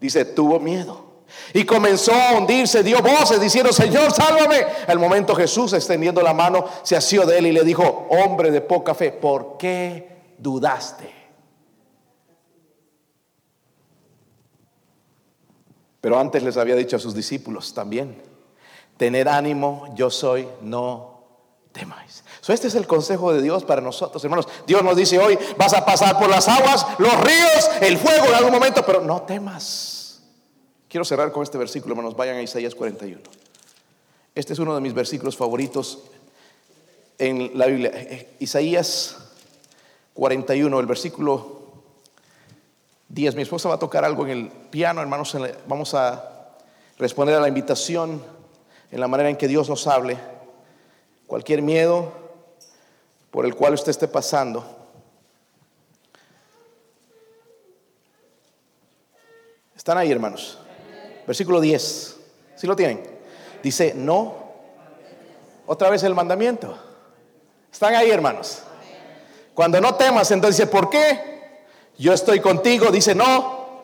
dice, tuvo miedo. Y comenzó a hundirse, dio voces diciendo, Señor, sálvame. Al momento Jesús, extendiendo la mano, se asió de él y le dijo, hombre de poca fe, ¿por qué dudaste? Pero antes les había dicho a sus discípulos también, tener ánimo, yo soy, no temáis. este es el consejo de Dios para nosotros, hermanos. Dios nos dice hoy, vas a pasar por las aguas, los ríos, el fuego en algún momento, pero no temas. Quiero cerrar con este versículo, hermanos. Vayan a Isaías 41. Este es uno de mis versículos favoritos en la Biblia. Isaías 41, el versículo 10. Mi esposa va a tocar algo en el piano, hermanos. Vamos a responder a la invitación en la manera en que Dios nos hable. Cualquier miedo por el cual usted esté pasando. ¿Están ahí, hermanos? Versículo 10. ¿Sí lo tienen? Dice, no. Otra vez el mandamiento. ¿Están ahí, hermanos? Cuando no temas, entonces, ¿por qué? Yo estoy contigo, dice, no,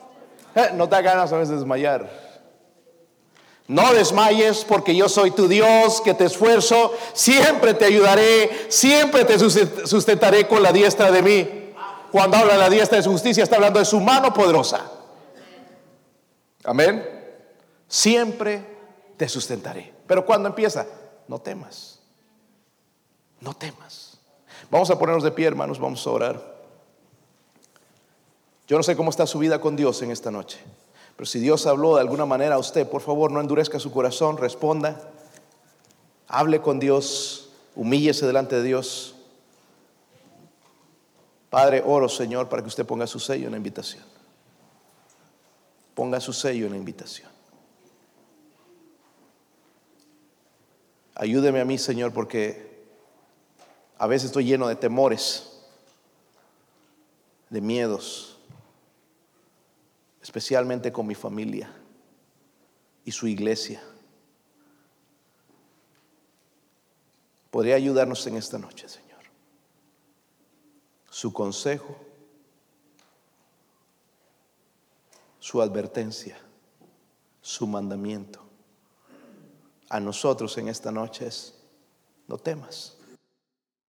eh, no te ganas a veces desmayar. No desmayes porque yo soy tu Dios que te esfuerzo, siempre te ayudaré, siempre te sustentaré con la diestra de mí. Cuando habla de la diestra de su justicia está hablando de su mano poderosa. Amén. Siempre te sustentaré. Pero cuando empieza, no temas. No temas. Vamos a ponernos de pie, hermanos, vamos a orar. Yo no sé cómo está su vida con Dios en esta noche, pero si Dios habló de alguna manera a usted, por favor no endurezca su corazón, responda, hable con Dios, humíllese delante de Dios. Padre, oro Señor para que usted ponga su sello en la invitación. Ponga su sello en la invitación. Ayúdeme a mí, Señor, porque a veces estoy lleno de temores, de miedos especialmente con mi familia y su iglesia. Podría ayudarnos en esta noche, Señor. Su consejo, su advertencia, su mandamiento a nosotros en esta noche es, no temas.